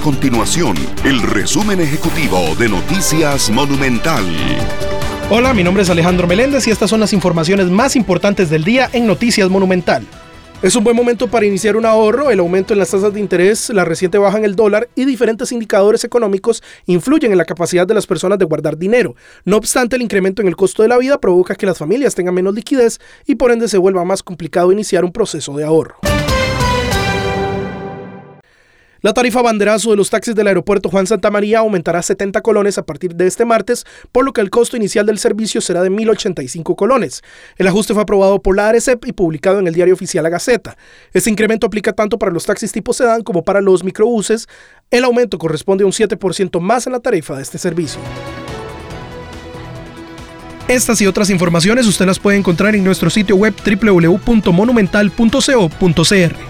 continuación el resumen ejecutivo de Noticias Monumental. Hola, mi nombre es Alejandro Meléndez y estas son las informaciones más importantes del día en Noticias Monumental. Es un buen momento para iniciar un ahorro, el aumento en las tasas de interés, la reciente baja en el dólar y diferentes indicadores económicos influyen en la capacidad de las personas de guardar dinero. No obstante, el incremento en el costo de la vida provoca que las familias tengan menos liquidez y por ende se vuelva más complicado iniciar un proceso de ahorro. La tarifa banderazo de los taxis del aeropuerto Juan Santa María aumentará 70 colones a partir de este martes, por lo que el costo inicial del servicio será de 1.085 colones. El ajuste fue aprobado por la ARECEP y publicado en el diario oficial La Gaceta. Este incremento aplica tanto para los taxis tipo sedán como para los microbuses. El aumento corresponde a un 7% más en la tarifa de este servicio. Estas y otras informaciones usted las puede encontrar en nuestro sitio web www.monumental.co.cr.